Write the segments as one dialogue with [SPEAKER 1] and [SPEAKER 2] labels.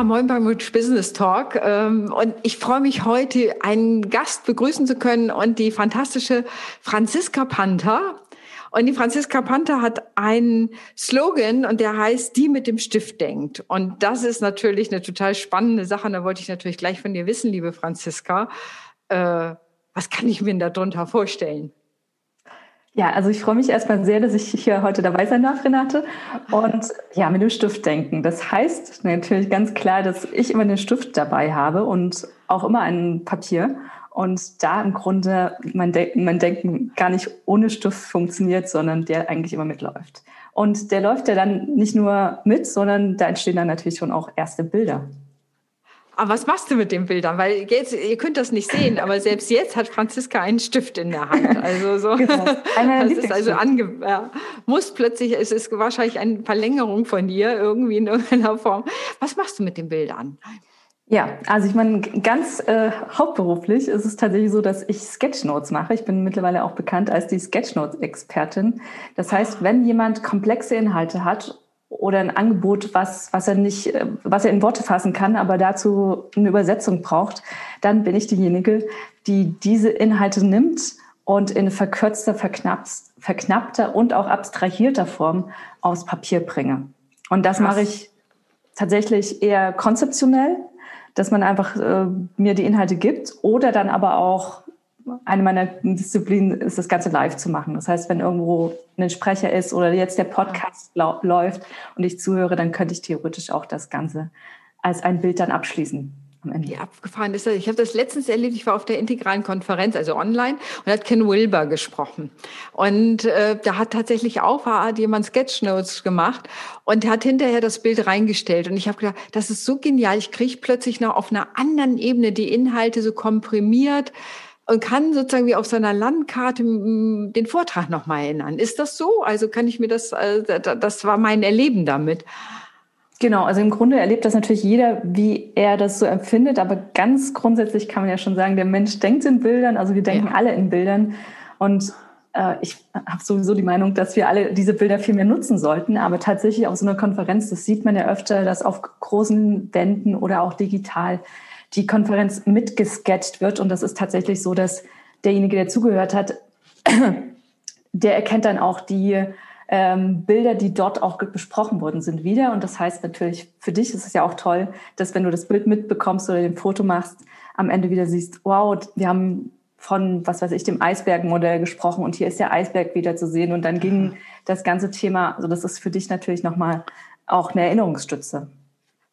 [SPEAKER 1] Ja, moin beim Business Talk. Ähm, und ich freue mich heute, einen Gast begrüßen zu können und die fantastische Franziska Panther. Und die Franziska Panther hat einen Slogan und der heißt, die mit dem Stift denkt. Und das ist natürlich eine total spannende Sache. Und da wollte ich natürlich gleich von dir wissen, liebe Franziska, äh, was kann ich mir darunter vorstellen?
[SPEAKER 2] Ja, also ich freue mich erstmal sehr, dass ich hier heute dabei sein darf, Renate. Und ja, mit dem Stift denken. Das heißt natürlich ganz klar, dass ich immer den Stift dabei habe und auch immer ein Papier. Und da im Grunde mein, De mein Denken gar nicht ohne Stift funktioniert, sondern der eigentlich immer mitläuft. Und der läuft ja dann nicht nur mit, sondern da entstehen dann natürlich schon auch erste Bilder.
[SPEAKER 1] Aber was machst du mit den Bildern? Weil jetzt, ihr könnt das nicht sehen, aber selbst jetzt hat Franziska einen Stift in der Hand. Also so. Genau. das ist also ange, ja, muss plötzlich, es ist wahrscheinlich eine Verlängerung von dir irgendwie in irgendeiner Form. Was machst du mit den Bildern?
[SPEAKER 2] Ja, also ich meine, ganz äh, hauptberuflich ist es tatsächlich so, dass ich Sketchnotes mache. Ich bin mittlerweile auch bekannt als die Sketchnotes-Expertin. Das heißt, wenn jemand komplexe Inhalte hat oder ein Angebot, was, was er nicht, äh, was er in Worte fassen kann, aber dazu eine Übersetzung braucht, dann bin ich diejenige, die diese Inhalte nimmt und in verkürzter, verknappter und auch abstrahierter Form aufs Papier bringe. Und das Krass. mache ich tatsächlich eher konzeptionell, dass man einfach äh, mir die Inhalte gibt oder dann aber auch eine meiner Disziplinen ist, das Ganze live zu machen. Das heißt, wenn irgendwo ein Sprecher ist oder jetzt der Podcast läuft und ich zuhöre, dann könnte ich theoretisch auch das Ganze als ein Bild dann abschließen.
[SPEAKER 1] Am Ende. Ja, abgefahren ist das. Ich habe das letztens erlebt, ich war auf der integralen Konferenz, also online, und hat Ken Wilber gesprochen. Und äh, da hat tatsächlich auch hat jemand Sketchnotes gemacht und hat hinterher das Bild reingestellt. Und ich habe gedacht, das ist so genial. Ich kriege plötzlich noch auf einer anderen Ebene die Inhalte so komprimiert und kann sozusagen wie auf seiner Landkarte den Vortrag nochmal erinnern. Ist das so? Also kann ich mir das, äh, das war mein Erleben damit.
[SPEAKER 2] Genau, also im Grunde erlebt das natürlich jeder, wie er das so empfindet, aber ganz grundsätzlich kann man ja schon sagen, der Mensch denkt in Bildern, also wir denken ja. alle in Bildern und äh, ich habe sowieso die Meinung, dass wir alle diese Bilder viel mehr nutzen sollten, aber tatsächlich auf so einer Konferenz, das sieht man ja öfter, dass auf großen Wänden oder auch digital die Konferenz mitgesketcht wird. Und das ist tatsächlich so, dass derjenige, der zugehört hat, der erkennt dann auch die ähm, Bilder, die dort auch besprochen worden sind, wieder. Und das heißt natürlich, für dich ist es ja auch toll, dass wenn du das Bild mitbekommst oder den Foto machst, am Ende wieder siehst, wow, wir haben von, was weiß ich, dem Eisbergmodell gesprochen und hier ist der Eisberg wieder zu sehen. Und dann ging das ganze Thema, also das ist für dich natürlich nochmal auch eine Erinnerungsstütze.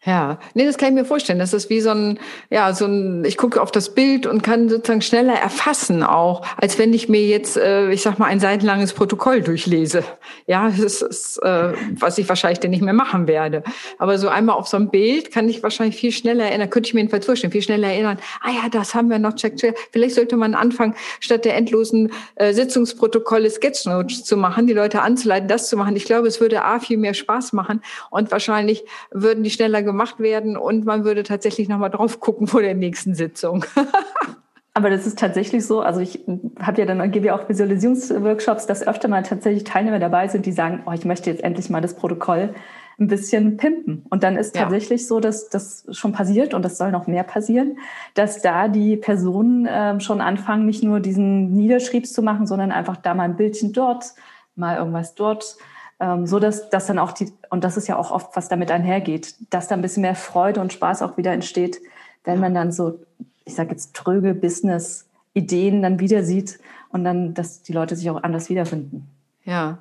[SPEAKER 1] Ja, nee, das kann ich mir vorstellen. Das ist wie so ein, ja, so ein, ich gucke auf das Bild und kann sozusagen schneller erfassen auch, als wenn ich mir jetzt, äh, ich sag mal, ein seitenlanges Protokoll durchlese. Ja, das ist, äh, was ich wahrscheinlich dann nicht mehr machen werde. Aber so einmal auf so ein Bild kann ich wahrscheinlich viel schneller erinnern, könnte ich mir jedenfalls vorstellen, viel schneller erinnern. Ah ja, das haben wir noch, check, check. Vielleicht sollte man anfangen, statt der endlosen äh, Sitzungsprotokolle Sketchnotes zu machen, die Leute anzuleiten, das zu machen. Ich glaube, es würde A, viel mehr Spaß machen und wahrscheinlich würden die schneller gemacht werden und man würde tatsächlich nochmal drauf gucken vor der nächsten Sitzung.
[SPEAKER 2] Aber das ist tatsächlich so. Also ich habe ja dann gebe ja auch Visualisierungsworkshops, dass öfter mal tatsächlich Teilnehmer dabei sind, die sagen, oh, ich möchte jetzt endlich mal das Protokoll ein bisschen pimpen. Und dann ist ja. tatsächlich so, dass das schon passiert und das soll noch mehr passieren, dass da die Personen äh, schon anfangen, nicht nur diesen Niederschriebs zu machen, sondern einfach da mal ein Bildchen dort, mal irgendwas dort ähm, so dass das dann auch die, und das ist ja auch oft, was damit einhergeht, dass da ein bisschen mehr Freude und Spaß auch wieder entsteht, wenn man dann so, ich sage jetzt tröge Business-Ideen dann wieder sieht und dann, dass die Leute sich auch anders wiederfinden.
[SPEAKER 1] Ja.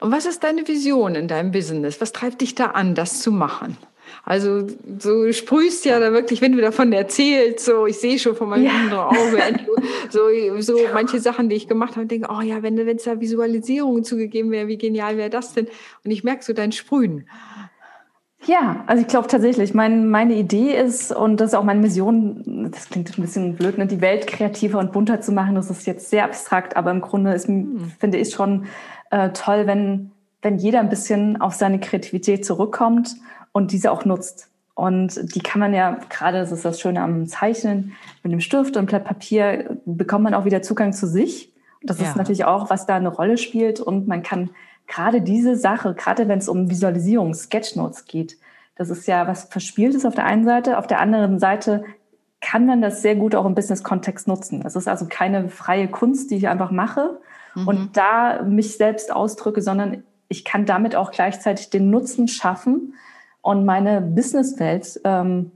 [SPEAKER 1] Und was ist deine Vision in deinem Business? Was treibt dich da an, das zu machen? Also so sprühst ja da wirklich, wenn du davon erzählst, so ich sehe schon von meinem ja. inneren Auge, so, so manche Sachen, die ich gemacht habe, denke, oh ja, wenn wenn es da Visualisierungen zugegeben wäre, wie genial wäre das denn? Und ich merke so dein Sprühen.
[SPEAKER 2] Ja, also ich glaube tatsächlich, mein, meine Idee ist, und das ist auch meine Mission, das klingt ein bisschen blöd, ne, die Welt kreativer und bunter zu machen. Das ist jetzt sehr abstrakt, aber im Grunde ist, hm. finde ich schon äh, toll, wenn, wenn jeder ein bisschen auf seine Kreativität zurückkommt und diese auch nutzt. Und die kann man ja, gerade das ist das Schöne am Zeichnen, mit dem Stift und Blatt Papier bekommt man auch wieder Zugang zu sich. Das ja. ist natürlich auch, was da eine Rolle spielt. Und man kann gerade diese Sache, gerade wenn es um Visualisierung, Sketchnotes geht, Das ist ja was Verspieltes auf der einen Seite. Auf der anderen Seite kann man das sehr gut auch im Business-Kontext nutzen. Es ist also keine freie Kunst, die ich einfach mache mhm. und da mich selbst ausdrücke, sondern ich kann damit auch gleichzeitig den Nutzen schaffen und meine Businesswelt ähm,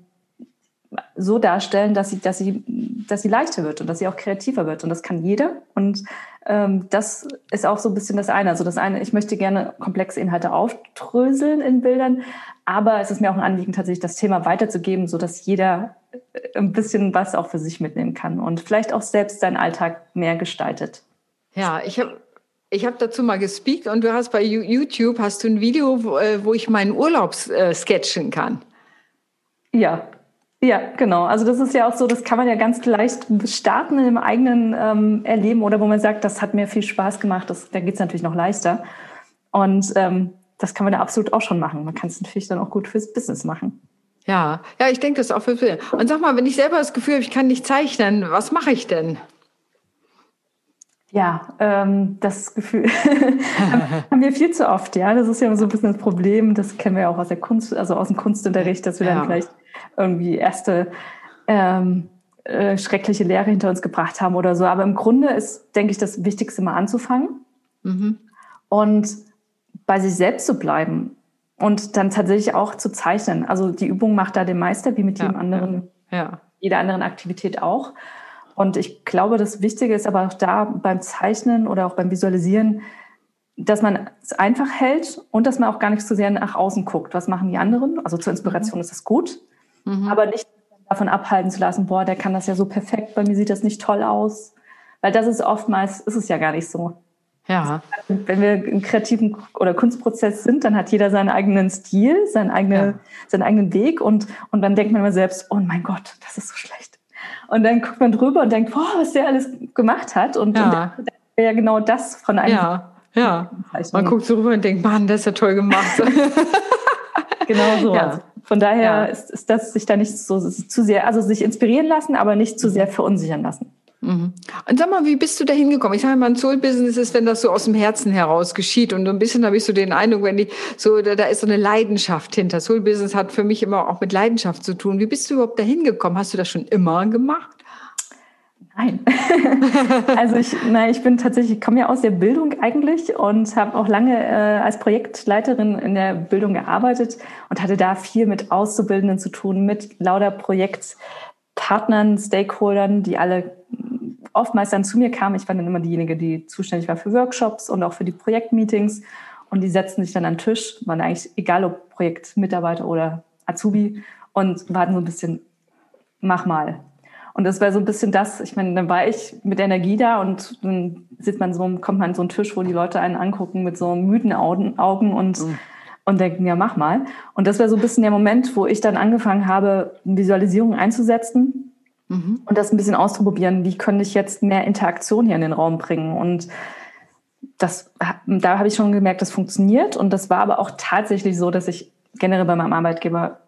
[SPEAKER 2] so darstellen, dass sie, dass sie, dass sie leichter wird und dass sie auch kreativer wird. Und das kann jeder. Und ähm, das ist auch so ein bisschen das eine. Also das eine, ich möchte gerne komplexe Inhalte aufdröseln in Bildern, aber es ist mir auch ein Anliegen, tatsächlich das Thema weiterzugeben, so dass jeder äh, ein bisschen was auch für sich mitnehmen kann und vielleicht auch selbst seinen Alltag mehr gestaltet.
[SPEAKER 1] Ja, ich habe ich habe dazu mal gespeakt und du hast bei YouTube hast du ein Video, wo, äh, wo ich meinen Urlaub äh, sketchen kann.
[SPEAKER 2] Ja, ja, genau. Also das ist ja auch so, das kann man ja ganz leicht starten in dem eigenen ähm, Erleben oder wo man sagt, das hat mir viel Spaß gemacht, das, da geht's natürlich noch leichter. Und ähm, das kann man da absolut auch schon machen. Man kann es natürlich dann auch gut fürs Business machen.
[SPEAKER 1] Ja, ja, ich denke das auch für. Und sag mal, wenn ich selber das Gefühl habe, ich kann nicht zeichnen, was mache ich denn?
[SPEAKER 2] Ja, ähm, das Gefühl haben wir viel zu oft, ja. Das ist ja so ein bisschen das Problem. Das kennen wir ja auch aus der Kunst, also aus dem Kunstunterricht, dass wir ja. dann vielleicht irgendwie erste ähm, äh, schreckliche Lehre hinter uns gebracht haben oder so. Aber im Grunde ist, denke ich, das Wichtigste mal anzufangen mhm. und bei sich selbst zu bleiben und dann tatsächlich auch zu zeichnen. Also die Übung macht da den Meister, wie mit jedem ja, anderen, ja, ja. jeder anderen Aktivität auch. Und ich glaube, das Wichtige ist aber auch da beim Zeichnen oder auch beim Visualisieren, dass man es einfach hält und dass man auch gar nicht so sehr nach außen guckt. Was machen die anderen? Also zur Inspiration mhm. ist das gut mhm. aber nicht davon abhalten zu lassen, boah, der kann das ja so perfekt, bei mir sieht das nicht toll aus. Weil das ist oftmals, ist es ja gar nicht so.
[SPEAKER 1] Ja.
[SPEAKER 2] Wenn wir im kreativen oder Kunstprozess sind, dann hat jeder seinen eigenen Stil, seinen eigenen, ja. seinen eigenen Weg und, und dann denkt man immer selbst, oh mein Gott, das ist so schlecht. Und dann guckt man drüber und denkt, boah, was der alles gemacht hat. Und, ja. und ja genau das von einem.
[SPEAKER 1] Ja, ja. Man guckt so rüber und denkt, Mann, das ist ja toll gemacht.
[SPEAKER 2] genau so. Ja. Von daher ja. ist, ist das sich da nicht so zu sehr, also sich inspirieren lassen, aber nicht zu sehr verunsichern lassen.
[SPEAKER 1] Mhm. Und sag mal, wie bist du da hingekommen? Ich sage mal, ein Soul-Business ist, wenn das so aus dem Herzen heraus geschieht. Und so ein bisschen habe ich so den Eindruck, wenn die so, da, da ist so eine Leidenschaft hinter. Soul-Business hat für mich immer auch mit Leidenschaft zu tun. Wie bist du überhaupt da hingekommen? Hast du das schon immer gemacht?
[SPEAKER 2] Nein. also ich, nein, ich bin tatsächlich, ich komme ja aus der Bildung eigentlich und habe auch lange äh, als Projektleiterin in der Bildung gearbeitet und hatte da viel mit Auszubildenden zu tun, mit lauter Projektpartnern, Stakeholdern, die alle oftmals dann zu mir kamen. Ich war dann immer diejenige, die zuständig war für Workshops und auch für die Projektmeetings. Und die setzten sich dann an den Tisch, waren eigentlich egal ob Projektmitarbeiter oder Azubi und warten so ein bisschen, mach mal, und das war so ein bisschen das, ich meine, dann war ich mit Energie da und dann sitzt man so, kommt man an so einen Tisch, wo die Leute einen angucken mit so müden Augen, Augen und, mhm. und denken, ja, mach mal. Und das war so ein bisschen der Moment, wo ich dann angefangen habe, Visualisierung einzusetzen mhm. und das ein bisschen auszuprobieren, wie könnte ich jetzt mehr Interaktion hier in den Raum bringen. Und das, da habe ich schon gemerkt, das funktioniert. Und das war aber auch tatsächlich so, dass ich generell bei meinem Arbeitgeber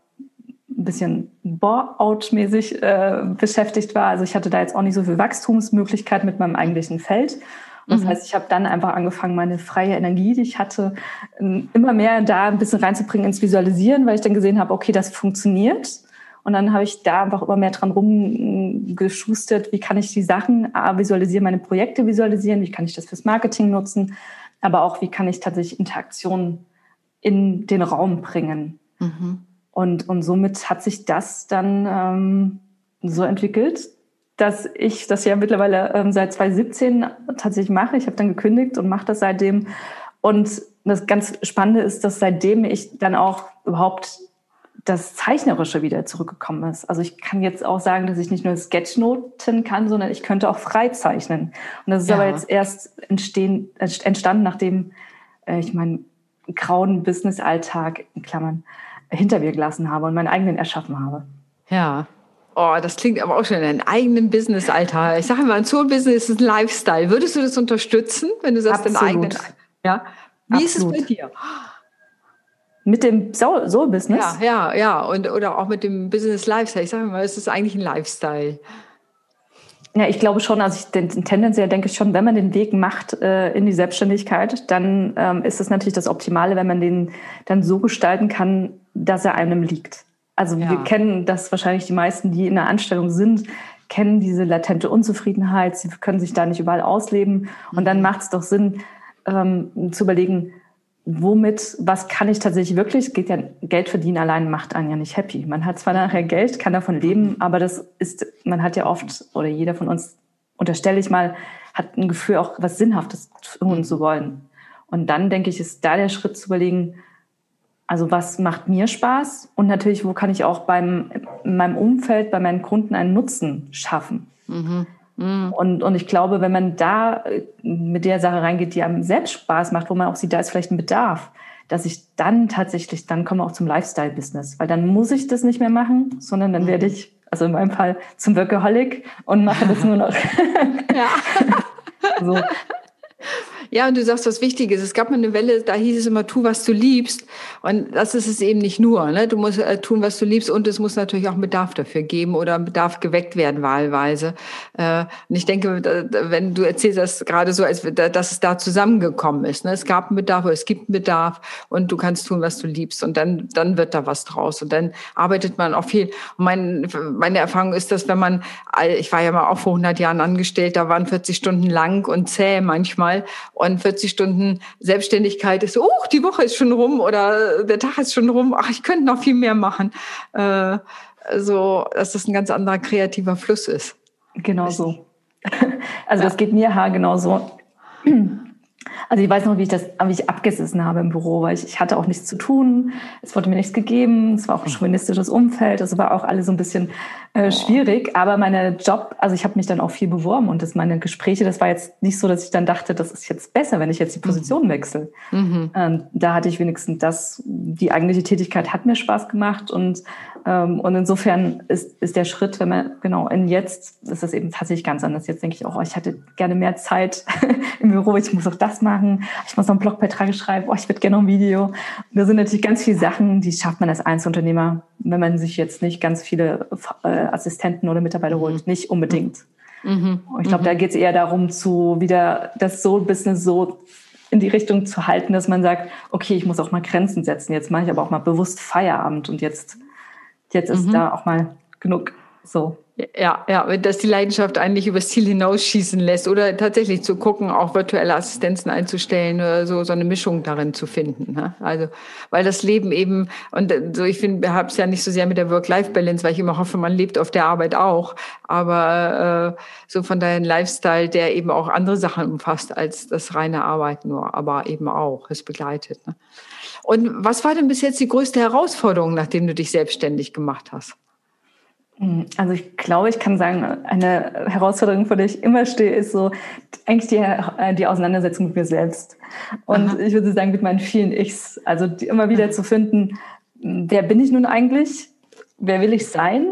[SPEAKER 2] ein bisschen Bore-out-mäßig äh, beschäftigt war. Also ich hatte da jetzt auch nicht so viel Wachstumsmöglichkeit mit meinem eigentlichen Feld. Und das mhm. heißt, ich habe dann einfach angefangen, meine freie Energie, die ich hatte, immer mehr da ein bisschen reinzubringen ins Visualisieren, weil ich dann gesehen habe, okay, das funktioniert. Und dann habe ich da einfach immer mehr dran rumgeschustert, wie kann ich die Sachen visualisieren, meine Projekte visualisieren, wie kann ich das fürs Marketing nutzen, aber auch wie kann ich tatsächlich Interaktionen in den Raum bringen. Mhm. Und, und somit hat sich das dann ähm, so entwickelt, dass ich das ja mittlerweile ähm, seit 2017 tatsächlich mache. Ich habe dann gekündigt und mache das seitdem. Und das ganz Spannende ist, dass seitdem ich dann auch überhaupt das Zeichnerische wieder zurückgekommen ist. Also ich kann jetzt auch sagen, dass ich nicht nur Sketchnoten kann, sondern ich könnte auch frei zeichnen. Und das ist ja. aber jetzt erst entstehen, entstanden, nachdem äh, ich meinen grauen Business-Alltag in Klammern hinter mir gelassen habe und meinen eigenen erschaffen habe.
[SPEAKER 1] Ja. Oh, das klingt aber auch schon in eigenen Business, Alter. Ich sage immer, ein Soul-Business ist ein Lifestyle. Würdest du das unterstützen, wenn du sagst, deinen eigenen? Ja. Wie Absolut. ist es bei dir?
[SPEAKER 2] Mit dem Soul-Business?
[SPEAKER 1] Ja, ja, ja. Und, oder auch mit dem Business Lifestyle. Ich sage mal, es ist eigentlich ein Lifestyle.
[SPEAKER 2] Ja, ich glaube schon, also ich tendenziell denke ich schon, wenn man den Weg macht äh, in die Selbstständigkeit, dann ähm, ist es natürlich das Optimale, wenn man den dann so gestalten kann, dass er einem liegt. Also ja. wir kennen das wahrscheinlich die meisten, die in der Anstellung sind, kennen diese latente Unzufriedenheit, sie können sich da nicht überall ausleben. Und dann mhm. macht es doch Sinn, ähm, zu überlegen, womit, was kann ich tatsächlich wirklich? Geht ja, Geld verdienen allein macht einen ja nicht happy. Man hat zwar nachher Geld, kann davon leben, aber das ist, man hat ja oft, oder jeder von uns, unterstelle ich mal, hat ein Gefühl, auch was Sinnhaftes tun zu wollen. Und dann denke ich, ist da der Schritt zu überlegen, also was macht mir Spaß? Und natürlich, wo kann ich auch beim, in meinem Umfeld, bei meinen Kunden einen Nutzen schaffen? Mhm. Mhm. Und, und ich glaube, wenn man da äh, mit der Sache reingeht, die einem selbst Spaß macht, wo man auch sieht, da ist vielleicht ein Bedarf, dass ich dann tatsächlich, dann komme auch zum Lifestyle-Business, weil dann muss ich das nicht mehr machen, sondern dann werde mhm. ich, also in meinem Fall, zum Workaholic und mache das nur noch. ja.
[SPEAKER 1] so. Ja, und du sagst was Wichtiges. Es gab mal eine Welle, da hieß es immer, tu, was du liebst. Und das ist es eben nicht nur. Ne? Du musst äh, tun, was du liebst. Und es muss natürlich auch einen Bedarf dafür geben oder ein Bedarf geweckt werden, wahlweise. Äh, und ich denke, wenn du erzählst das gerade so, als dass es da zusammengekommen ist. Ne? Es gab einen Bedarf oder es gibt einen Bedarf und du kannst tun, was du liebst. Und dann, dann wird da was draus. Und dann arbeitet man auch viel. Und mein, meine Erfahrung ist, dass wenn man, ich war ja mal auch vor 100 Jahren angestellt, da waren 40 Stunden lang und zäh manchmal und 40 Stunden Selbstständigkeit ist, oh, die Woche ist schon rum oder der Tag ist schon rum, ach, ich könnte noch viel mehr machen. Äh, so, dass das ein ganz anderer kreativer Fluss ist.
[SPEAKER 2] Genau so. Also das geht mir ha genauso. Also ich weiß noch, wie ich das, wie ich abgesessen habe im Büro, weil ich, ich hatte auch nichts zu tun. Es wurde mir nichts gegeben. Es war auch ein chauvinistisches Umfeld. Das war auch alles so ein bisschen äh, schwierig. Aber meine Job, also ich habe mich dann auch viel beworben und das meine Gespräche, das war jetzt nicht so, dass ich dann dachte, das ist jetzt besser, wenn ich jetzt die mhm. Position wechsle. Mhm. Ähm, da hatte ich wenigstens das, die eigentliche Tätigkeit hat mir Spaß gemacht und ähm, und insofern ist, ist der Schritt, wenn man, genau, in jetzt ist das eben tatsächlich ganz anders. Jetzt denke ich auch, oh, ich hätte gerne mehr Zeit im Büro, ich muss auch das machen, ich muss noch einen Blogbeitrag schreiben, oh, ich würde gerne noch ein Video. Und da sind natürlich ganz viele Sachen, die schafft man als Einzelunternehmer, wenn man sich jetzt nicht ganz viele äh, Assistenten oder Mitarbeiter holt, mhm. nicht unbedingt. Mhm. Ich glaube, mhm. da geht es eher darum, zu wieder das Soul-Business so in die Richtung zu halten, dass man sagt, okay, ich muss auch mal Grenzen setzen. Jetzt mache ich aber auch mal bewusst Feierabend und jetzt jetzt ist mhm. da auch mal genug so.
[SPEAKER 1] Ja, ja, dass die Leidenschaft eigentlich übers Ziel hinausschießen lässt oder tatsächlich zu gucken, auch virtuelle Assistenzen einzustellen oder so, so eine Mischung darin zu finden. Ne? Also, weil das Leben eben, und so, ich finde, wir haben es ja nicht so sehr mit der Work-Life-Balance, weil ich immer hoffe, man lebt auf der Arbeit auch, aber äh, so von deinem Lifestyle, der eben auch andere Sachen umfasst als das reine Arbeiten nur, aber eben auch, es begleitet. Ne? Und was war denn bis jetzt die größte Herausforderung, nachdem du dich selbstständig gemacht hast?
[SPEAKER 2] Hm, also ich glaube, ich kann sagen, eine Herausforderung, vor der ich immer stehe, ist so eigentlich die, äh, die Auseinandersetzung mit mir selbst. Und Aha. ich würde sagen, mit meinen vielen Ichs. Also immer wieder zu finden, wer bin ich nun eigentlich? Wer will ich sein?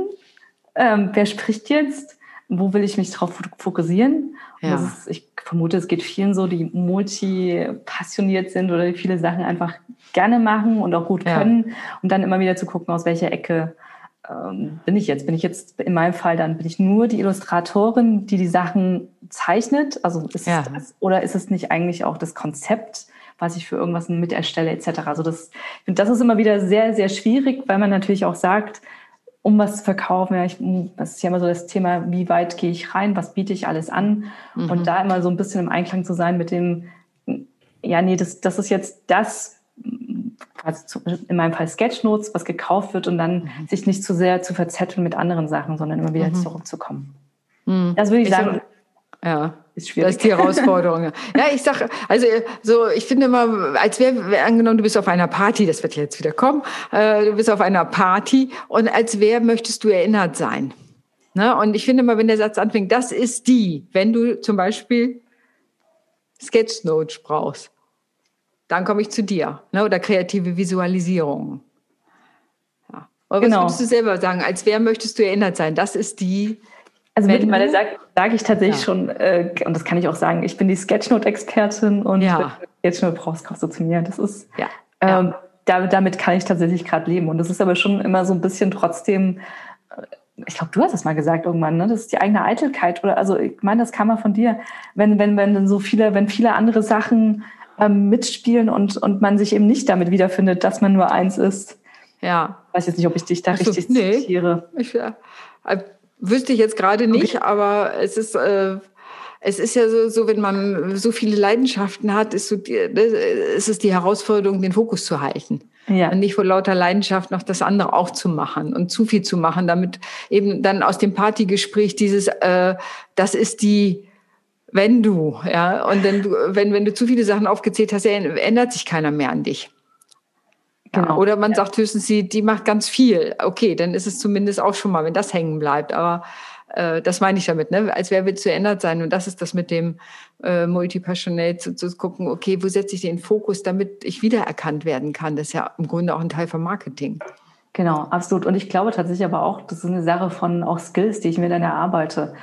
[SPEAKER 2] Ähm, wer spricht jetzt? Wo will ich mich drauf fokussieren? Ja. Ist, ich vermute, es geht vielen so, die multi-passioniert sind oder die viele Sachen einfach gerne machen und auch gut können. Ja. Und dann immer wieder zu gucken, aus welcher Ecke ähm, bin ich jetzt? Bin ich jetzt in meinem Fall dann, bin ich nur die Illustratorin, die die Sachen zeichnet? Also ist ja. das, oder ist es nicht eigentlich auch das Konzept, was ich für irgendwas mit erstelle etc.? Also das, das ist immer wieder sehr, sehr schwierig, weil man natürlich auch sagt, um was zu verkaufen. Ja, ich, das ist ja immer so das Thema, wie weit gehe ich rein, was biete ich alles an? Mhm. Und da immer so ein bisschen im Einklang zu sein mit dem, ja, nee, das, das ist jetzt das, also in meinem Fall Sketchnotes, was gekauft wird und dann mhm. sich nicht zu sehr zu verzetteln mit anderen Sachen, sondern immer wieder mhm. zurückzukommen. Mhm. Das würde ich, ich sagen.
[SPEAKER 1] Ja, ist schwierig. Das ist die Herausforderung. ja, ich sage, also so, ich finde immer, als wäre angenommen, du bist auf einer Party, das wird jetzt wieder kommen, äh, du bist auf einer Party und als wer möchtest du erinnert sein? Ne? Und ich finde immer, wenn der Satz anfängt, das ist die, wenn du zum Beispiel Sketchnotes brauchst, dann komme ich zu dir. Ne? Oder kreative Visualisierung. Ja. Oder genau. was würdest du selber sagen? Als wer möchtest du erinnert sein? Das ist die,
[SPEAKER 2] also mittlerweile sage sag ich tatsächlich ja. schon, äh, und das kann ich auch sagen, ich bin die Sketchnote-Expertin und ja. Sketchnote brauchst, kommst du zu mir. Das ist, ja. Ähm, da, damit kann ich tatsächlich gerade leben. Und das ist aber schon immer so ein bisschen trotzdem, ich glaube, du hast es mal gesagt irgendwann, ne? Das ist die eigene Eitelkeit. Oder also ich meine, das kam mal von dir, wenn, wenn, wenn so viele, wenn viele andere Sachen ähm, mitspielen und, und man sich eben nicht damit wiederfindet, dass man nur eins ist.
[SPEAKER 1] Ja.
[SPEAKER 2] Ich weiß jetzt nicht, ob ich dich da also, richtig nee, zitiere.
[SPEAKER 1] Ich, äh, wüsste ich jetzt gerade nicht, okay. aber es ist, äh, es ist ja so, so, wenn man so viele Leidenschaften hat, ist, so die, ne, ist es die Herausforderung, den Fokus zu halten. Ja. Und nicht vor lauter Leidenschaft noch das andere auch zu machen und zu viel zu machen, damit eben dann aus dem Partygespräch dieses, äh, das ist die, wenn du, ja, und dann, wenn, wenn du zu viele Sachen aufgezählt hast, ändert sich keiner mehr an dich. Genau. Ja, oder man ja. sagt höchstens, sie, die macht ganz viel. Okay, dann ist es zumindest auch schon mal, wenn das hängen bleibt. Aber äh, das meine ich damit, ne? als wer will zu ändert sein. Und das ist das mit dem äh, Multipassionate, zu, zu gucken, okay, wo setze ich den Fokus, damit ich wiedererkannt werden kann. Das ist ja im Grunde auch ein Teil vom Marketing.
[SPEAKER 2] Genau, absolut. Und ich glaube tatsächlich aber auch, das ist eine Sache von auch Skills, die ich mir dann erarbeite.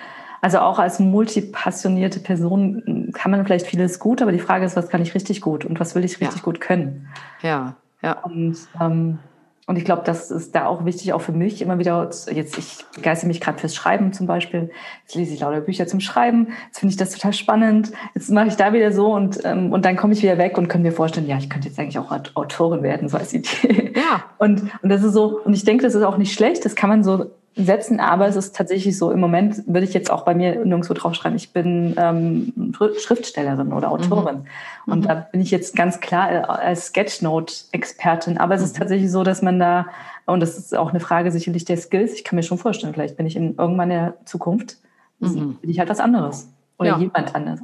[SPEAKER 2] Also auch als multipassionierte Person kann man vielleicht vieles gut, aber die Frage ist, was kann ich richtig gut und was will ich richtig ja. gut können?
[SPEAKER 1] Ja, ja.
[SPEAKER 2] Und ähm, und ich glaube, das ist da auch wichtig, auch für mich immer wieder, jetzt, ich begeister mich gerade fürs Schreiben zum Beispiel. Jetzt lese ich lauter Bücher zum Schreiben. Jetzt finde ich das total spannend. Jetzt mache ich da wieder so und, ähm, und dann komme ich wieder weg und kann mir vorstellen, ja, ich könnte jetzt eigentlich auch Autorin werden, so als Idee. Ja. Und, und das ist so, und ich denke, das ist auch nicht schlecht. Das kann man so setzen, aber es ist tatsächlich so, im Moment würde ich jetzt auch bei mir nirgendwo draufschreiben, ich bin ähm, Schriftstellerin oder Autorin. Mhm. Und mhm. da bin ich jetzt ganz klar äh, als Sketchnote-Expertin. Aber es ist mhm. tatsächlich so, dass man da, und das ist auch eine Frage sicherlich der Skills, ich kann mir schon vorstellen, vielleicht bin ich in irgendwann in der Zukunft, mhm. bin ich halt was anderes. Oder ja. jemand anderes.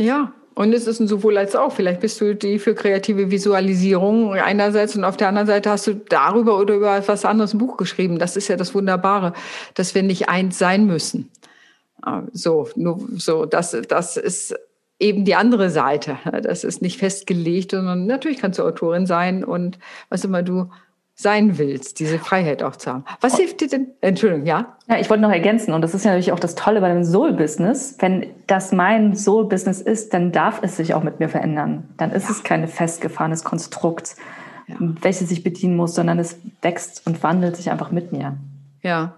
[SPEAKER 1] Ja, und es ist ein sowohl als auch. Vielleicht bist du die für kreative Visualisierung einerseits und auf der anderen Seite hast du darüber oder über etwas anderes ein Buch geschrieben. Das ist ja das Wunderbare, dass wir nicht eins sein müssen. Ah, so, nur so, das, das ist eben die andere Seite. Das ist nicht festgelegt, sondern natürlich kannst du Autorin sein und was immer du sein willst, diese Freiheit auch zu haben. Was hilft dir denn? Entschuldigung, ja?
[SPEAKER 2] Ja, ich wollte noch ergänzen, und das ist ja natürlich auch das Tolle bei dem Soul-Business. Wenn das mein Soul-Business ist, dann darf es sich auch mit mir verändern. Dann ist ja. es kein festgefahrenes Konstrukt, ja. welches ich bedienen muss, sondern es wächst und wandelt sich einfach mit mir.
[SPEAKER 1] Ja.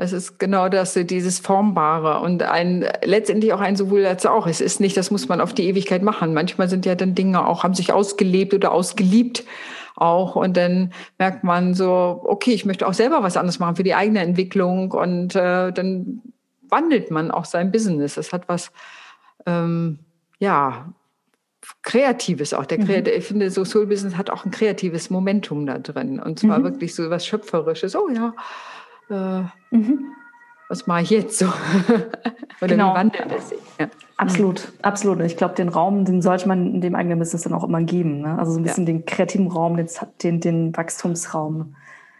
[SPEAKER 1] Es ist genau das, dieses Formbare und ein, letztendlich auch ein sowohl als auch. Es ist nicht, das muss man auf die Ewigkeit machen. Manchmal sind ja dann Dinge auch, haben sich ausgelebt oder ausgeliebt auch. Und dann merkt man so, okay, ich möchte auch selber was anderes machen für die eigene Entwicklung. Und äh, dann wandelt man auch sein Business. Es hat was, ähm, ja, Kreatives auch. Der Kreat mhm. Ich finde, so Soul Business hat auch ein kreatives Momentum da drin. Und zwar mhm. wirklich so was Schöpferisches. Oh ja, äh, mhm was mache ich jetzt so?
[SPEAKER 2] Oder genau. wie wandelt es sich? Ja. Absolut, absolut. Und ich glaube, den Raum, den sollte man in dem eigenen Business dann auch immer geben. Ne? Also so ein bisschen ja. den kreativen Raum, den, den, den Wachstumsraum.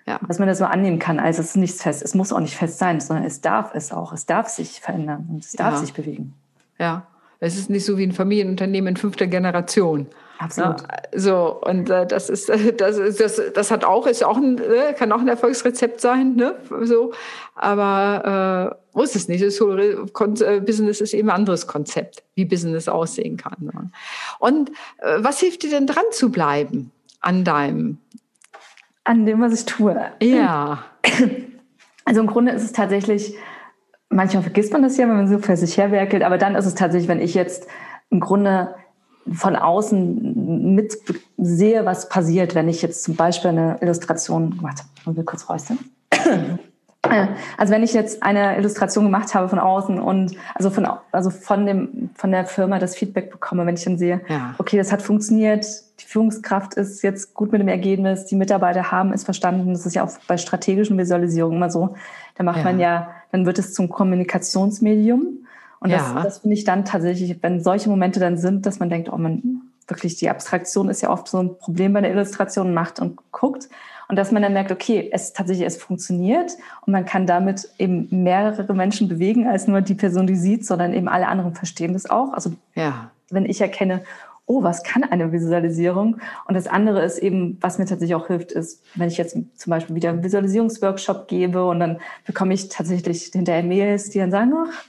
[SPEAKER 2] Ja. Dass man das so annehmen kann. Also es ist nichts fest. Es muss auch nicht fest sein, sondern es darf es auch. Es darf sich verändern und es darf ja. sich bewegen.
[SPEAKER 1] Ja. Es ist nicht so wie ein Familienunternehmen in fünfter Generation. Absolut. Ja, so, und äh, das ist, das ist, das, das hat auch, ist auch ein, äh, kann auch ein Erfolgsrezept sein, ne? So. Aber äh, muss es nicht. Das so, äh, Business ist eben ein anderes Konzept, wie Business aussehen kann. Ne? Und äh, was hilft dir denn dran zu bleiben an deinem?
[SPEAKER 2] An dem, was ich tue.
[SPEAKER 1] Ja.
[SPEAKER 2] Also im Grunde ist es tatsächlich, manchmal vergisst man das ja, wenn man so für sich herwerkelt, aber dann ist es tatsächlich, wenn ich jetzt im Grunde von außen mit sehe, was passiert, wenn ich jetzt zum Beispiel eine Illustration gemacht habe. Wollen wir kurz räuspern? Also wenn ich jetzt eine Illustration gemacht habe von außen und also von also von dem von der Firma das Feedback bekomme, wenn ich dann sehe, ja. okay, das hat funktioniert, die Führungskraft ist jetzt gut mit dem Ergebnis, die Mitarbeiter haben es verstanden. Das ist ja auch bei strategischen Visualisierungen immer so. Da macht ja. man ja, dann wird es zum Kommunikationsmedium und ja. das, das finde ich dann tatsächlich, wenn solche Momente dann sind, dass man denkt, oh man, wirklich die Abstraktion ist ja oft so ein Problem bei der Illustration, macht und guckt. Und dass man dann merkt, okay, es tatsächlich, es funktioniert und man kann damit eben mehrere Menschen bewegen als nur die Person, die sieht, sondern eben alle anderen verstehen das auch. Also ja. wenn ich erkenne, oh, was kann eine Visualisierung? Und das andere ist eben, was mir tatsächlich auch hilft, ist, wenn ich jetzt zum Beispiel wieder einen Visualisierungsworkshop gebe und dann bekomme ich tatsächlich hinterher Mails, die dann sagen, ach,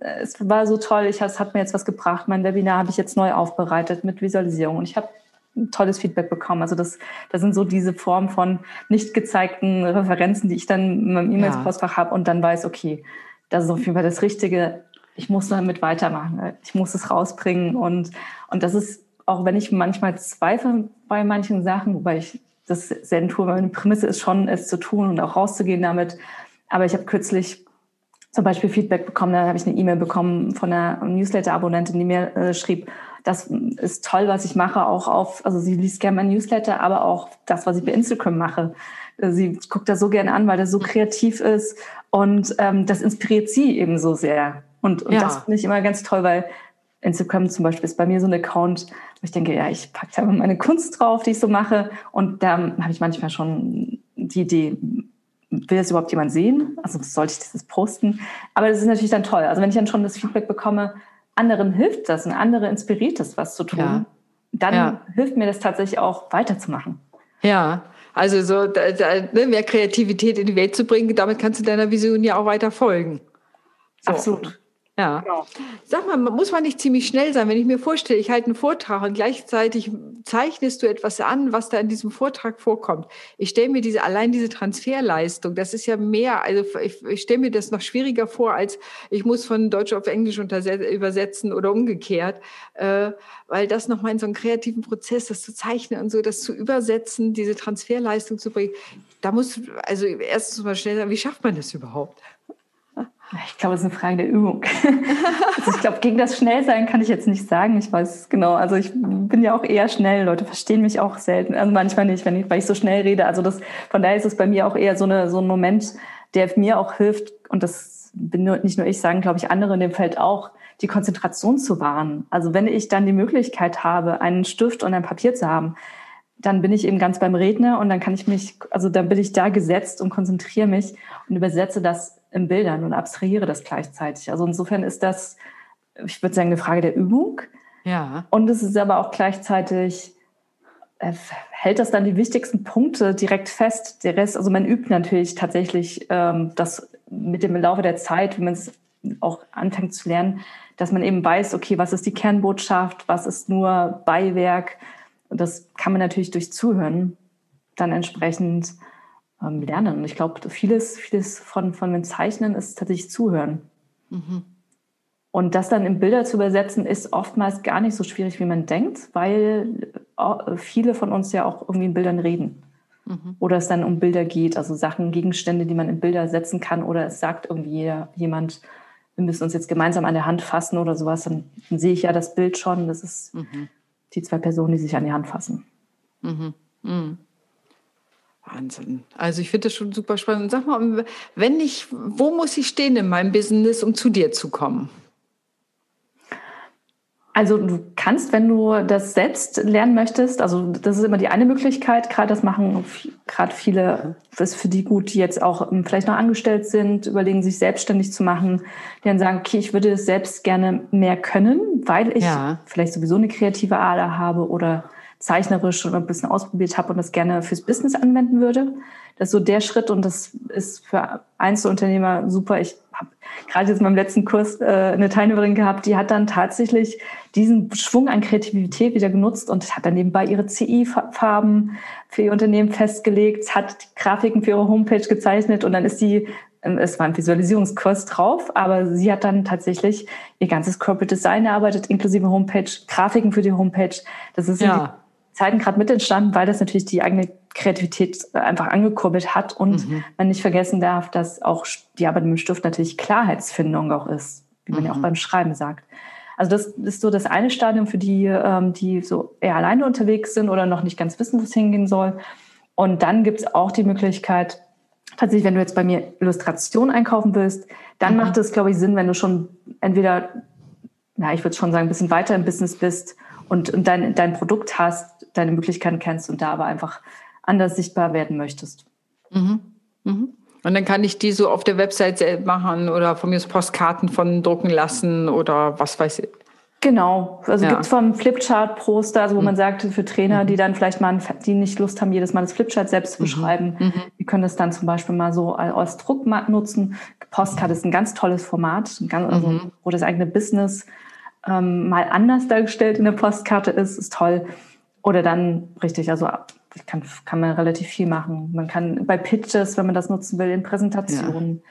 [SPEAKER 2] es war so toll, ich, es hat mir jetzt was gebracht. Mein Webinar habe ich jetzt neu aufbereitet mit Visualisierung. Und ich habe tolles Feedback bekommen. Also das, das sind so diese Form von nicht gezeigten Referenzen, die ich dann in meinem E-Mails-Postfach habe und dann weiß, okay, das ist auf jeden Fall das Richtige. Ich muss damit weitermachen. Ich muss es rausbringen. Und, und das ist, auch wenn ich manchmal zweifle bei manchen Sachen, wobei ich das selten tue, meine Prämisse ist schon, es zu tun und auch rauszugehen damit. Aber ich habe kürzlich zum Beispiel Feedback bekommen, da habe ich eine E-Mail bekommen von einer Newsletter-Abonnentin, die mir äh, schrieb, das ist toll, was ich mache, auch auf, also sie liest gerne mein Newsletter, aber auch das, was ich bei Instagram mache. Sie guckt das so gerne an, weil das so kreativ ist und ähm, das inspiriert sie eben so sehr. Und, und ja. das finde ich immer ganz toll, weil Instagram zum Beispiel ist bei mir so ein Account, wo ich denke, ja, ich packe da meine Kunst drauf, die ich so mache. Und da habe ich manchmal schon die Idee, will das überhaupt jemand sehen? Also sollte ich das posten? Aber das ist natürlich dann toll. Also wenn ich dann schon das Feedback bekomme, anderen hilft das und andere inspiriert das, was zu tun, ja. dann ja. hilft mir das tatsächlich auch weiterzumachen.
[SPEAKER 1] Ja, also so da, da, ne, mehr Kreativität in die Welt zu bringen, damit kannst du deiner Vision ja auch weiter folgen.
[SPEAKER 2] So. Absolut.
[SPEAKER 1] Ja. Genau. Sag mal, muss man nicht ziemlich schnell sein? Wenn ich mir vorstelle, ich halte einen Vortrag und gleichzeitig zeichnest du etwas an, was da in diesem Vortrag vorkommt. Ich stelle mir diese, allein diese Transferleistung, das ist ja mehr, also ich, ich stelle mir das noch schwieriger vor, als ich muss von Deutsch auf Englisch übersetzen oder umgekehrt, äh, weil das nochmal in so einen kreativen Prozess, das zu zeichnen und so, das zu übersetzen, diese Transferleistung zu bringen, da muss, also erstens mal schnell sagen, wie schafft man das überhaupt?
[SPEAKER 2] Ich glaube, es ist eine Frage der Übung. also ich glaube, gegen das Schnellsein kann ich jetzt nicht sagen. Ich weiß genau. Also ich bin ja auch eher schnell. Leute verstehen mich auch selten. Also manchmal nicht, wenn ich, weil ich so schnell rede. Also das, von daher ist es bei mir auch eher so, eine, so ein Moment, der mir auch hilft. Und das bin nur, nicht nur ich, sagen, glaube ich, andere in dem Feld auch, die Konzentration zu wahren. Also wenn ich dann die Möglichkeit habe, einen Stift und ein Papier zu haben, dann bin ich eben ganz beim Redner und dann kann ich mich, also dann bin ich da gesetzt und konzentriere mich und übersetze das in Bildern und abstrahiere das gleichzeitig. Also insofern ist das, ich würde sagen, eine Frage der Übung.
[SPEAKER 1] Ja.
[SPEAKER 2] Und es ist aber auch gleichzeitig, äh, hält das dann die wichtigsten Punkte direkt fest. Der Rest, also man übt natürlich tatsächlich ähm, das mit dem Laufe der Zeit, wenn man es auch anfängt zu lernen, dass man eben weiß, okay, was ist die Kernbotschaft, was ist nur Beiwerk. Und das kann man natürlich durch Zuhören dann entsprechend ähm, lernen. Und ich glaube, vieles, vieles von, von dem Zeichnen ist tatsächlich Zuhören. Mhm. Und das dann in Bilder zu übersetzen, ist oftmals gar nicht so schwierig, wie man denkt, weil äh, viele von uns ja auch irgendwie in Bildern reden. Mhm. Oder es dann um Bilder geht, also Sachen, Gegenstände, die man in Bilder setzen kann, oder es sagt irgendwie jemand, wir müssen uns jetzt gemeinsam an der Hand fassen oder sowas, dann, dann sehe ich ja das Bild schon. Das ist mhm. die zwei Personen, die sich an die Hand fassen. Mhm.
[SPEAKER 1] Wahnsinn. Also ich finde das schon super spannend. Sag mal, wenn ich, wo muss ich stehen in meinem Business, um zu dir zu kommen?
[SPEAKER 2] Also du kannst, wenn du das selbst lernen möchtest, also das ist immer die eine Möglichkeit, gerade das machen gerade viele, das ist für die gut, die jetzt auch ähm, vielleicht noch angestellt sind, überlegen sich selbstständig zu machen, die dann sagen, okay, ich würde es selbst gerne mehr können, weil ich ja. vielleicht sowieso eine kreative Ader habe oder zeichnerisch schon ein bisschen ausprobiert habe und das gerne fürs Business anwenden würde. Das ist so der Schritt und das ist für Einzelunternehmer super. Ich habe gerade jetzt in meinem letzten Kurs äh, eine Teilnehmerin gehabt, die hat dann tatsächlich diesen Schwung an Kreativität wieder genutzt und hat dann nebenbei ihre CI-Farben für ihr Unternehmen festgelegt, hat Grafiken für ihre Homepage gezeichnet und dann ist die ähm, es war ein Visualisierungskurs drauf, aber sie hat dann tatsächlich ihr ganzes Corporate Design erarbeitet, inklusive Homepage, Grafiken für die Homepage. Das ist ja. Zeiten gerade mit entstanden, weil das natürlich die eigene Kreativität einfach angekurbelt hat und mhm. man nicht vergessen darf, dass auch die Arbeit mit dem Stift natürlich Klarheitsfindung auch ist, wie man mhm. ja auch mhm. beim Schreiben sagt. Also das ist so das eine Stadium für die, ähm, die so eher alleine unterwegs sind oder noch nicht ganz wissen, wo es hingehen soll. Und dann gibt es auch die Möglichkeit, tatsächlich, wenn du jetzt bei mir Illustration einkaufen willst, dann mhm. macht es, glaube ich, Sinn, wenn du schon entweder, na, ich würde schon sagen, ein bisschen weiter im Business bist und, und dein, dein Produkt hast, deine Möglichkeiten kennst und da aber einfach anders sichtbar werden möchtest. Mhm.
[SPEAKER 1] Mhm. Und dann kann ich die so auf der Website selbst machen oder von mir aus Postkarten von drucken lassen oder was weiß ich.
[SPEAKER 2] Genau, also ja. gibt es vom Flipchart-Poster, also wo mhm. man sagt, für Trainer, die mhm. dann vielleicht mal, die nicht Lust haben, jedes Mal das Flipchart selbst zu mhm. beschreiben, mhm. die können das dann zum Beispiel mal so als Druck nutzen. Postkarte ist ein ganz tolles Format, ganz, also, mhm. wo das eigene Business ähm, mal anders dargestellt in der Postkarte ist, ist toll. Oder dann, richtig, also kann, kann man relativ viel machen. Man kann bei Pitches, wenn man das nutzen will, in Präsentationen,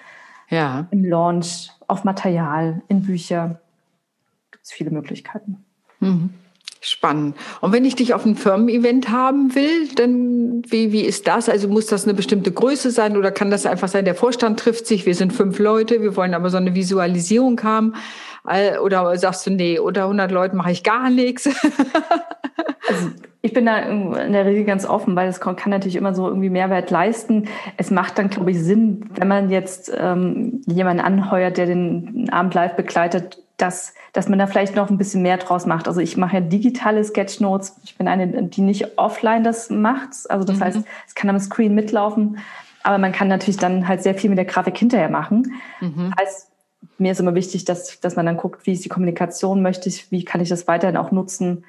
[SPEAKER 2] ja. ja. im Launch, auf Material, in Bücher. Gibt es viele Möglichkeiten.
[SPEAKER 1] Mhm. Spannend. Und wenn ich dich auf ein Firmen-Event haben will, dann wie, wie ist das? Also muss das eine bestimmte Größe sein oder kann das einfach sein, der Vorstand trifft sich, wir sind fünf Leute, wir wollen aber so eine Visualisierung haben? Oder sagst du, nee, unter 100 Leuten mache ich gar nichts?
[SPEAKER 2] Also ich bin da in der Regel ganz offen, weil es kann natürlich immer so irgendwie Mehrwert leisten. Es macht dann, glaube ich, Sinn, wenn man jetzt ähm, jemanden anheuert, der den Abend live begleitet, dass, dass man da vielleicht noch ein bisschen mehr draus macht. Also ich mache ja digitale Sketchnotes. Ich bin eine, die nicht offline das macht. Also das mhm. heißt, es kann am Screen mitlaufen. Aber man kann natürlich dann halt sehr viel mit der Grafik hinterher machen. Mhm. Das heißt, mir ist immer wichtig, dass, dass man dann guckt, wie ist die Kommunikation, möchte ich, wie kann ich das weiterhin auch nutzen.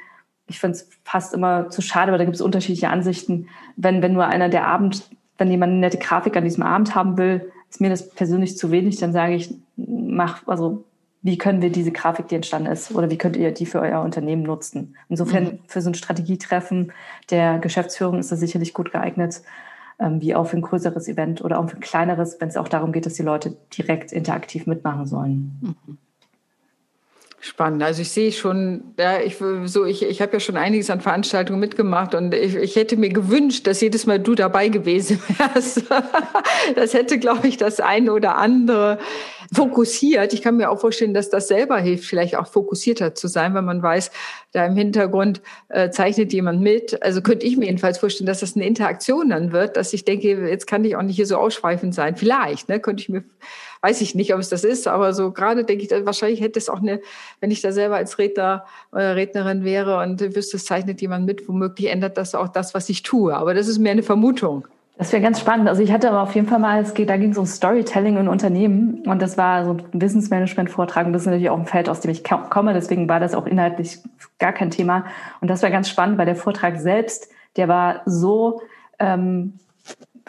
[SPEAKER 2] Ich finde es fast immer zu schade, weil da gibt es unterschiedliche Ansichten. Wenn, wenn nur einer der Abend, wenn jemand eine nette Grafik an diesem Abend haben will, ist mir das persönlich zu wenig, dann sage ich, mach, also wie können wir diese Grafik, die entstanden ist, oder wie könnt ihr die für euer Unternehmen nutzen? Insofern mhm. für so ein Strategietreffen der Geschäftsführung ist das sicherlich gut geeignet, ähm, wie auch für ein größeres Event oder auch für ein kleineres, wenn es auch darum geht, dass die Leute direkt interaktiv mitmachen sollen. Mhm.
[SPEAKER 1] Spannend. Also ich sehe schon, ja, ich so, ich, ich habe ja schon einiges an Veranstaltungen mitgemacht und ich, ich hätte mir gewünscht, dass jedes Mal du dabei gewesen wärst. Das hätte, glaube ich, das eine oder andere fokussiert. Ich kann mir auch vorstellen, dass das selber hilft, vielleicht auch fokussierter zu sein, wenn man weiß, da im Hintergrund äh, zeichnet jemand mit. Also könnte ich mir jedenfalls vorstellen, dass das eine Interaktion dann wird, dass ich denke, jetzt kann ich auch nicht hier so ausschweifend sein. Vielleicht, ne, könnte ich mir weiß ich nicht, ob es das ist, aber so gerade denke ich, wahrscheinlich hätte es auch eine, wenn ich da selber als Redner oder Rednerin wäre und wüsste, es zeichnet jemand mit, womöglich ändert das auch das, was ich tue. Aber das ist mehr eine Vermutung.
[SPEAKER 2] Das wäre ganz spannend. Also ich hatte aber auf jeden Fall mal, es geht, da ging es um Storytelling in Unternehmen und das war so ein Wissensmanagement-Vortrag und das ist natürlich auch ein Feld, aus dem ich komme, deswegen war das auch inhaltlich gar kein Thema. Und das war ganz spannend, weil der Vortrag selbst, der war so ähm,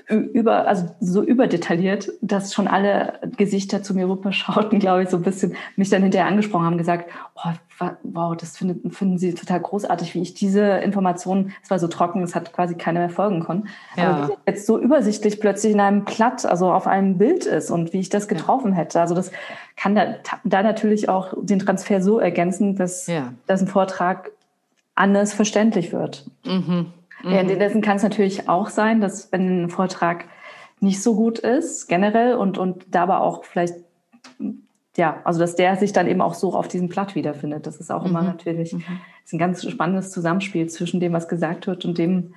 [SPEAKER 2] über, also so überdetailliert, dass schon alle Gesichter zu mir rüberschauten, glaube ich, so ein bisschen mich dann hinterher angesprochen haben, gesagt, oh, wow, das finden, finden sie total großartig, wie ich diese Informationen, es war so trocken, es hat quasi keiner mehr folgen können, ja. aber wie jetzt so übersichtlich plötzlich in einem Platt, also auf einem Bild ist und wie ich das getroffen ja. hätte. Also das kann da, da natürlich auch den Transfer so ergänzen, dass, ja. dass ein Vortrag anders verständlich wird. Mhm. Mhm. Währenddessen kann es natürlich auch sein, dass wenn ein Vortrag nicht so gut ist, generell, und, und dabei auch vielleicht, ja, also dass der sich dann eben auch so auf diesem Blatt wiederfindet. Das ist auch mhm. immer natürlich mhm. ist ein ganz spannendes Zusammenspiel zwischen dem, was gesagt wird und dem,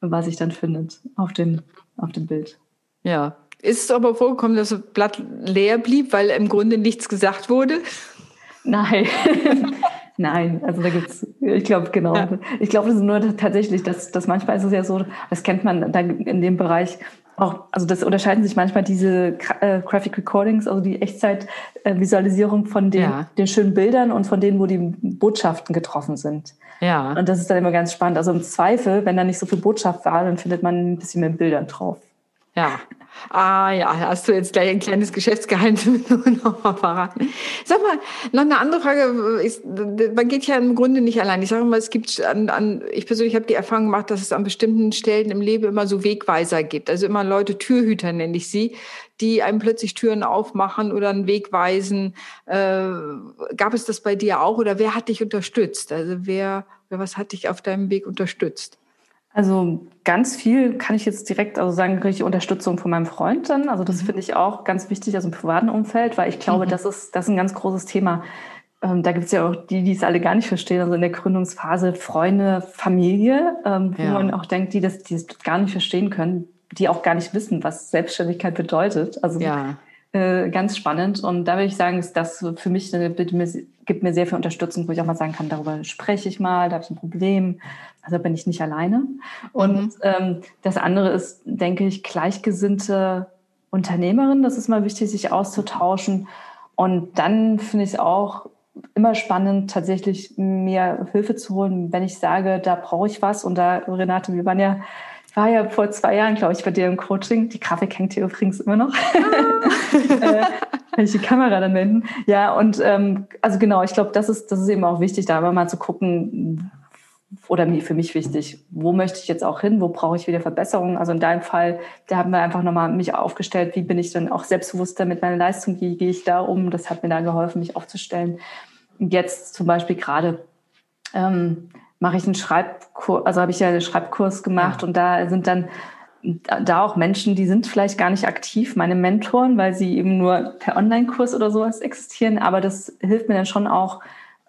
[SPEAKER 2] was sich dann findet auf dem, auf dem Bild.
[SPEAKER 1] Ja. Ist es aber vorgekommen, dass das Blatt leer blieb, weil im Grunde nichts gesagt wurde?
[SPEAKER 2] Nein. Nein, also da gibt's, ich glaube, genau. Ja. Ich glaube, das ist nur tatsächlich, dass, dass manchmal ist es ja so, das kennt man da in dem Bereich auch, also das unterscheiden sich manchmal diese äh, Graphic Recordings, also die Echtzeitvisualisierung von den, ja. den schönen Bildern und von denen, wo die Botschaften getroffen sind. Ja. Und das ist dann immer ganz spannend. Also im Zweifel, wenn da nicht so viel Botschaft war, dann findet man ein bisschen mehr Bildern drauf.
[SPEAKER 1] Ja. Ah ja, hast du jetzt gleich ein kleines Geschäftsgeheimnis noch mal verraten. Sag mal, noch eine andere Frage. Ist, man geht ja im Grunde nicht allein. Ich sage mal, es gibt an, an ich persönlich habe die Erfahrung gemacht, dass es an bestimmten Stellen im Leben immer so Wegweiser gibt. Also immer Leute, Türhüter nenne ich sie, die einem plötzlich Türen aufmachen oder einen Weg weisen. Äh, gab es das bei dir auch oder wer hat dich unterstützt? Also wer, wer was hat dich auf deinem Weg unterstützt?
[SPEAKER 2] Also ganz viel kann ich jetzt direkt also sagen, kriege ich Unterstützung von meinem Freund dann. Also das mhm. finde ich auch ganz wichtig, also im privaten Umfeld, weil ich glaube, mhm. das, ist, das ist ein ganz großes Thema. Ähm, da gibt es ja auch die, die es alle gar nicht verstehen. Also in der Gründungsphase Freunde, Familie, ähm, wo ja. man auch denkt, die das, die das gar nicht verstehen können, die auch gar nicht wissen, was Selbstständigkeit bedeutet. Also ja. äh, ganz spannend. Und da würde ich sagen, ist das für mich eine, gibt mir sehr viel Unterstützung, wo ich auch mal sagen kann, darüber spreche ich mal, da habe ich ein Problem. Also bin ich nicht alleine. Und mhm. ähm, das andere ist, denke ich, gleichgesinnte Unternehmerin. Das ist mal wichtig, sich auszutauschen. Und dann finde ich es auch immer spannend, tatsächlich mir Hilfe zu holen, wenn ich sage, da brauche ich was. Und da, Renate, wir waren ja, war ja vor zwei Jahren, glaube ich, bei dir im Coaching. Die Grafik hängt hier übrigens immer noch. Ah. äh, ich die Kamera dann wenden? Ja, und ähm, also genau, ich glaube, das ist, das ist eben auch wichtig, da immer mal zu gucken, oder für mich wichtig, wo möchte ich jetzt auch hin, wo brauche ich wieder Verbesserungen. Also in deinem Fall, da haben wir einfach nochmal mich aufgestellt, wie bin ich dann auch selbstbewusster mit meiner Leistung, wie gehe ich da um. Das hat mir dann geholfen, mich aufzustellen. Jetzt zum Beispiel gerade ähm, mache ich einen Schreibkurs, also habe ich ja einen Schreibkurs gemacht ja. und da sind dann da auch Menschen, die sind vielleicht gar nicht aktiv, meine Mentoren, weil sie eben nur per Online-Kurs oder sowas existieren. Aber das hilft mir dann schon auch,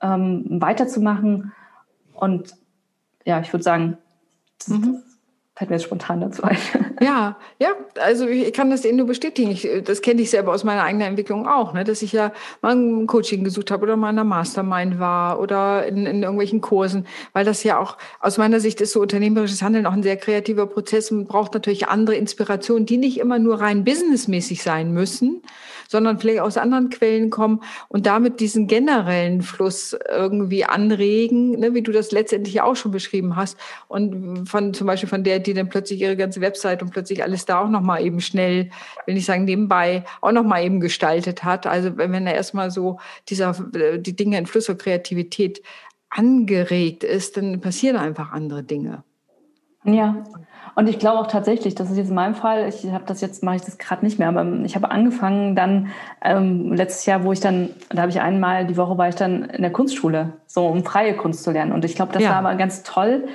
[SPEAKER 2] ähm, weiterzumachen. Und ja, ich würde sagen, mhm fällt mir jetzt spontan dazu ein.
[SPEAKER 1] Ja, ja, also ich kann das eben nur bestätigen. Ich, das kenne ich selber aus meiner eigenen Entwicklung auch, ne? dass ich ja mal ein Coaching gesucht habe oder mal in einer Mastermind war oder in, in irgendwelchen Kursen, weil das ja auch aus meiner Sicht ist so unternehmerisches Handeln auch ein sehr kreativer Prozess und braucht natürlich andere Inspirationen, die nicht immer nur rein businessmäßig sein müssen, sondern vielleicht aus anderen Quellen kommen und damit diesen generellen Fluss irgendwie anregen, ne? wie du das letztendlich auch schon beschrieben hast und von zum Beispiel von der die dann plötzlich ihre ganze Website und plötzlich alles da auch nochmal eben schnell, wenn ich sagen, nebenbei auch nochmal eben gestaltet hat. Also wenn, er erstmal so dieser, die Dinge in Fluss und Kreativität angeregt ist, dann passieren einfach andere Dinge.
[SPEAKER 2] Ja. Und ich glaube auch tatsächlich, das ist jetzt in meinem Fall, ich habe das jetzt, mache ich das gerade nicht mehr, aber ich habe angefangen dann ähm, letztes Jahr, wo ich dann, da habe ich einmal die Woche war ich dann in der Kunstschule, so um freie Kunst zu lernen. Und ich glaube, das ja. war aber ganz toll,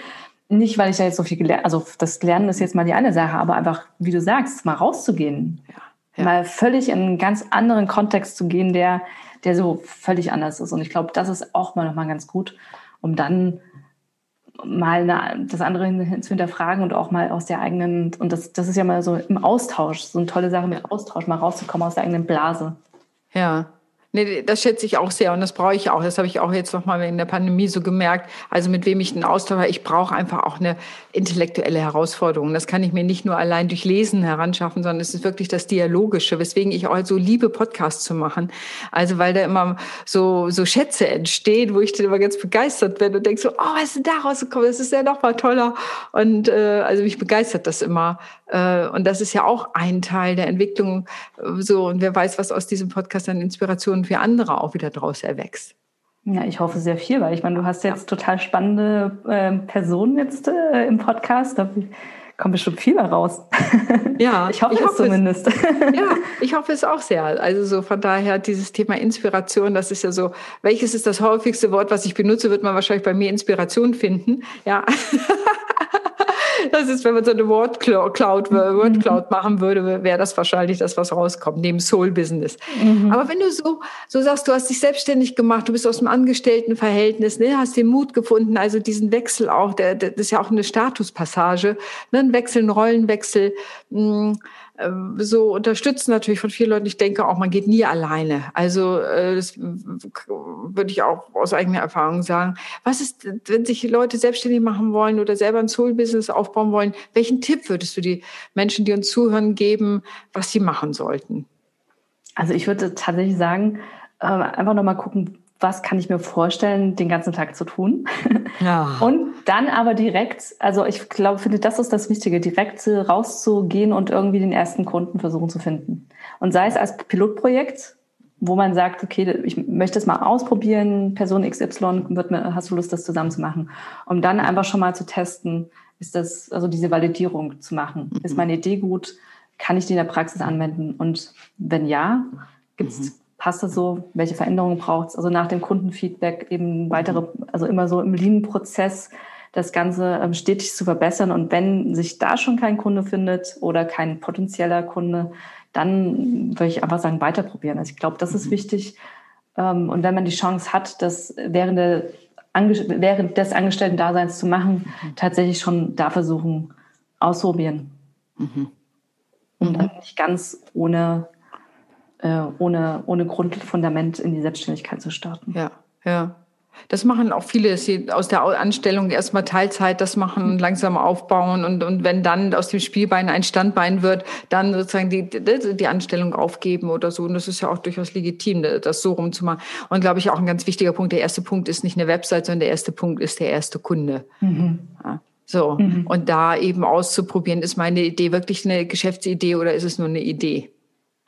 [SPEAKER 2] nicht, weil ich da jetzt so viel gelernt, also das Lernen ist jetzt mal die eine Sache, aber einfach, wie du sagst, mal rauszugehen, ja, ja. mal völlig in einen ganz anderen Kontext zu gehen, der, der so völlig anders ist. Und ich glaube, das ist auch mal nochmal ganz gut, um dann mal eine, das andere hin, zu hinterfragen und auch mal aus der eigenen, und das, das ist ja mal so im Austausch, so eine tolle Sache mit Austausch, mal rauszukommen aus der eigenen Blase.
[SPEAKER 1] Ja, Nee, das schätze ich auch sehr und das brauche ich auch. Das habe ich auch jetzt nochmal wegen der Pandemie so gemerkt. Also mit wem ich einen Austausch habe, ich brauche einfach auch eine intellektuelle Herausforderung. Das kann ich mir nicht nur allein durch Lesen heranschaffen, sondern es ist wirklich das Dialogische, weswegen ich auch so liebe, Podcasts zu machen. Also weil da immer so, so Schätze entstehen, wo ich dann immer ganz begeistert bin und denke so, oh, was ist denn da rausgekommen? Das ist ja noch mal toller. Und äh, also mich begeistert das immer. Äh, und das ist ja auch ein Teil der Entwicklung. Äh, so, und wer weiß, was aus diesem Podcast an Inspiration für andere auch wieder draus erwächst.
[SPEAKER 2] Ja, ich hoffe sehr viel, weil ich meine, du hast jetzt ja. total spannende äh, Personen jetzt äh, im Podcast. Da kommt bestimmt viel raus.
[SPEAKER 1] Ja, ich hoffe, ich hoffe es zumindest. Es, ja, ich hoffe es auch sehr. Also so von daher dieses Thema Inspiration, das ist ja so, welches ist das häufigste Wort, was ich benutze, wird man wahrscheinlich bei mir Inspiration finden. Ja. Das ist, wenn man so eine Wordcloud, Wordcloud mhm. machen würde, wäre das wahrscheinlich das, was rauskommt, neben Soul Business. Mhm. Aber wenn du so, so sagst, du hast dich selbstständig gemacht, du bist aus dem Angestelltenverhältnis, ne, hast den Mut gefunden, also diesen Wechsel auch, der, der das ist ja auch eine Statuspassage, ne, ein Wechsel, ein Rollenwechsel, mh, hm, so unterstützen natürlich von vielen Leuten. Ich denke auch, man geht nie alleine. Also äh, das würde ich auch aus eigener Erfahrung sagen. Was ist, wenn sich Leute selbstständig machen wollen oder selber ein Soul-Business aufbauen wollen, welchen Tipp würdest du die Menschen, die uns zuhören, geben, was sie machen sollten?
[SPEAKER 2] Also ich würde tatsächlich sagen, äh, einfach nochmal gucken, was kann ich mir vorstellen, den ganzen Tag zu tun. Ja. Und dann aber direkt, also ich glaube, finde, das ist das Wichtige, direkt rauszugehen und irgendwie den ersten Kunden versuchen zu finden. Und sei es als Pilotprojekt, wo man sagt, okay, ich möchte es mal ausprobieren, Person XY, wird mir, hast du Lust, das zusammen zu machen? Um dann einfach schon mal zu testen, ist das, also diese Validierung zu machen. Mhm. Ist meine Idee gut? Kann ich die in der Praxis anwenden? Und wenn ja, gibt es mhm passt das so, welche Veränderungen braucht es? Also nach dem Kundenfeedback eben weitere, also immer so im Lean-Prozess das Ganze ähm, stetig zu verbessern. Und wenn sich da schon kein Kunde findet oder kein potenzieller Kunde, dann würde ich einfach sagen, weiter probieren. Also ich glaube, das ist mhm. wichtig. Ähm, und wenn man die Chance hat, das während, der, während des Angestellten-Daseins zu machen, mhm. tatsächlich schon da versuchen, ausprobieren. Mhm. Und dann nicht ganz ohne äh, ohne, ohne Grundfundament in die Selbstständigkeit zu starten.
[SPEAKER 1] Ja, ja. Das machen auch viele, dass sie aus der Anstellung erstmal Teilzeit das machen und langsam aufbauen und, und wenn dann aus dem Spielbein ein Standbein wird, dann sozusagen die, die, die Anstellung aufgeben oder so. Und das ist ja auch durchaus legitim, das so rumzumachen. Und glaube ich auch ein ganz wichtiger Punkt. Der erste Punkt ist nicht eine Website, sondern der erste Punkt ist der erste Kunde. Mhm. Ja. So. Mhm. Und da eben auszuprobieren, ist meine Idee wirklich eine Geschäftsidee oder ist es nur eine Idee?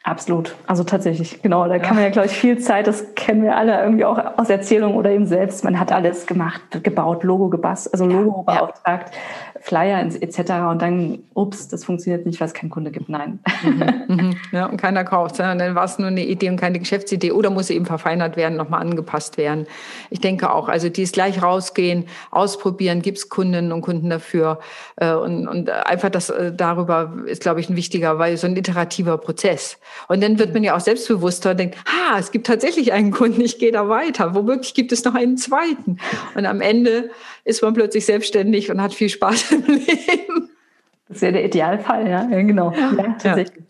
[SPEAKER 2] Absolut. Also tatsächlich, genau. Da ja. kann man ja, glaube ich, viel Zeit, das kennen wir alle irgendwie auch aus Erzählungen oder eben selbst. Man hat alles gemacht, gebaut, Logo gebast, also Logo ja. beauftragt, Flyer etc. Und dann, ups, das funktioniert nicht, weil es keinen Kunde gibt. Nein.
[SPEAKER 1] Mhm, mhm. Ja, und keiner kauft. Ja. dann war es nur eine Idee und keine Geschäftsidee oder muss sie eben verfeinert werden, nochmal angepasst werden. Ich denke auch, also die ist gleich rausgehen, ausprobieren, gibt es Kundinnen und Kunden dafür. Äh, und, und einfach das äh, darüber ist, glaube ich, ein wichtiger, weil so ein iterativer Prozess. Und dann wird man ja auch selbstbewusster und denkt, ah, es gibt tatsächlich einen Kunden, ich gehe da weiter. Womöglich gibt es noch einen zweiten. Und am Ende ist man plötzlich selbstständig und hat viel Spaß im Leben.
[SPEAKER 2] Das ist ja der Idealfall, ja, genau. Ja, tatsächlich.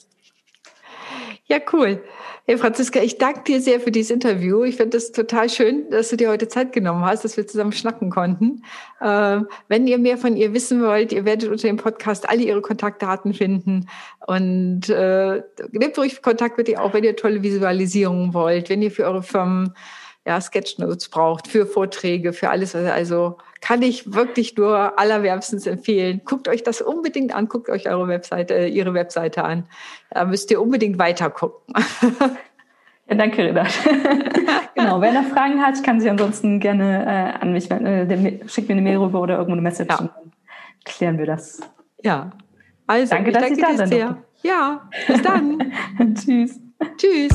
[SPEAKER 1] Ja, cool. Hey Franziska, ich danke dir sehr für dieses Interview. Ich finde es total schön, dass du dir heute Zeit genommen hast, dass wir zusammen schnacken konnten. Äh, wenn ihr mehr von ihr wissen wollt, ihr werdet unter dem Podcast alle ihre Kontaktdaten finden und äh, nehmt ruhig Kontakt mit ihr auch, wenn ihr tolle Visualisierungen wollt, wenn ihr für eure Firmen ja, Sketchnotes braucht, für Vorträge, für alles. Also kann ich wirklich nur allerwärmstens empfehlen. Guckt euch das unbedingt an, guckt euch eure Webseite, äh, ihre Webseite an. Da müsst ihr unbedingt weiter gucken.
[SPEAKER 2] Ja, danke, Reda. genau, wer noch Fragen hat, kann sich ansonsten gerne äh, an mich. Äh, schickt mir eine Mail rüber oder irgendwo eine Message ja. und dann klären wir das.
[SPEAKER 1] Ja. Also,
[SPEAKER 2] danke, dass
[SPEAKER 1] ich
[SPEAKER 2] danke
[SPEAKER 1] da sehr. Ja, bis dann.
[SPEAKER 2] Tschüss.
[SPEAKER 1] Tschüss.